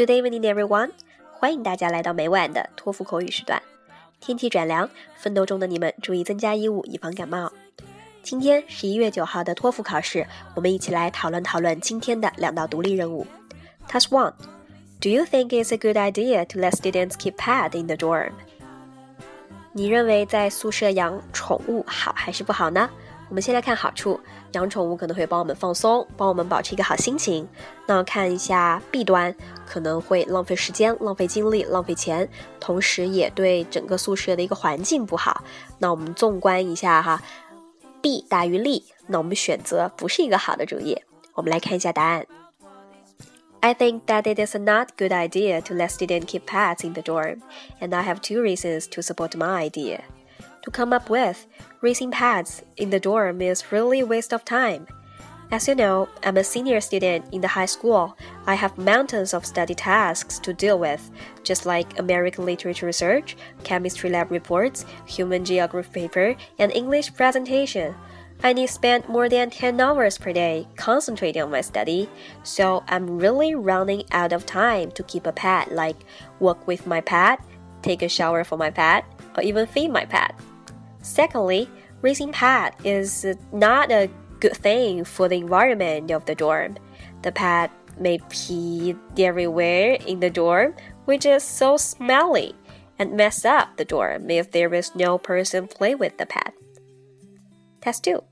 Good evening, everyone！欢迎大家来到每晚的托福口语时段。天气转凉，奋斗中的你们注意增加衣物，以防感冒。今天十一月九号的托福考试，我们一起来讨论讨论今天的两道独立任务。Task One: Do you think it's a good idea to let students keep pet in the dorm？你认为在宿舍养宠物好还是不好呢？我们先来看好处，养宠物可能会帮我们放松，帮我们保持一个好心情。那看一下弊端，可能会浪费时间、浪费精力、浪费钱，同时也对整个宿舍的一个环境不好。那我们纵观一下哈，弊大于利，那我们选择不是一个好的主意。我们来看一下答案。I think that it is a not good idea to let students keep pets in the dorm, and I have two reasons to support my idea. To come up with, raising pads in the dorm is really a waste of time. As you know, I'm a senior student in the high school. I have mountains of study tasks to deal with, just like American literature research, chemistry lab reports, human geography paper, and English presentation. I need to spend more than 10 hours per day concentrating on my study, so I'm really running out of time to keep a pet, like walk with my pet, take a shower for my pet, or even feed my pet. Secondly, raising pet is not a good thing for the environment of the dorm. The pet may pee everywhere in the dorm, which is so smelly, and mess up the dorm if there is no person play with the pet. Test 2.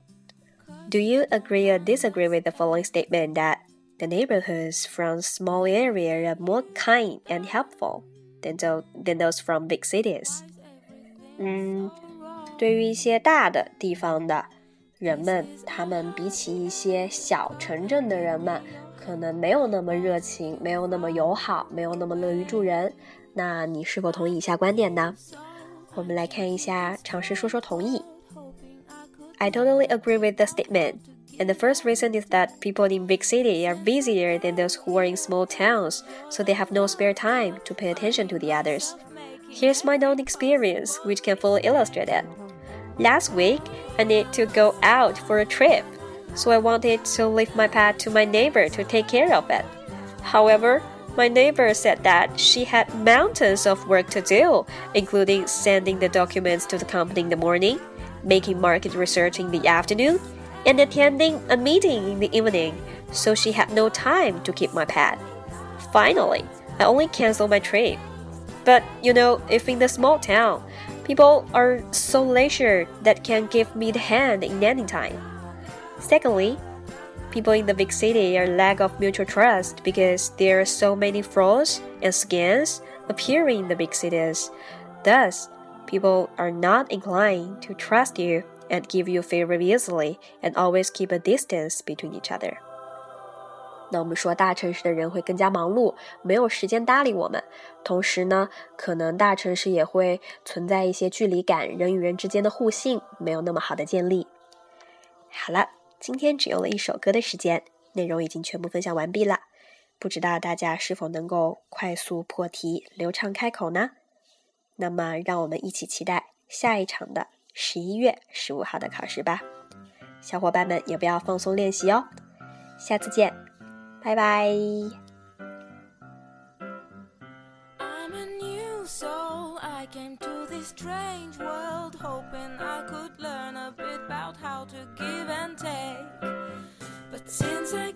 Do you agree or disagree with the following statement that the neighborhoods from small areas are more kind and helpful than those, from big cities? 嗯。对于一些大的地方的人们，他们比起一些小城镇的人们，可能没有那么热情，没有那么友好，没有那么乐于助人。那你是否同意以下观点呢？我们来看一下，尝试说说同意。I totally agree with the statement. And the first reason is that people in big city are busier than those who are in small towns, so they have no spare time to pay attention to the others. Here's my own experience, which can fully illustrate it. Last week, I need to go out for a trip, so I wanted to leave my pet to my neighbor to take care of it. However, my neighbor said that she had mountains of work to do, including sending the documents to the company in the morning, making market research in the afternoon, and attending a meeting in the evening, so she had no time to keep my pet. Finally, I only canceled my trip. But you know, if in the small town, People are so leisure that can give me the hand in any time. Secondly, people in the big city are lack of mutual trust because there are so many frauds and scams appearing in the big cities. Thus, people are not inclined to trust you and give you favor easily and always keep a distance between each other. 那我们说，大城市的人会更加忙碌，没有时间搭理我们。同时呢，可能大城市也会存在一些距离感，人与人之间的互信没有那么好的建立。好了，今天只用了一首歌的时间，内容已经全部分享完毕了。不知道大家是否能够快速破题、流畅开口呢？那么，让我们一起期待下一场的十一月十五号的考试吧。小伙伴们也不要放松练习哦。下次见。拜拜。came to this strange world hoping I could learn a bit about how to give and take. But since I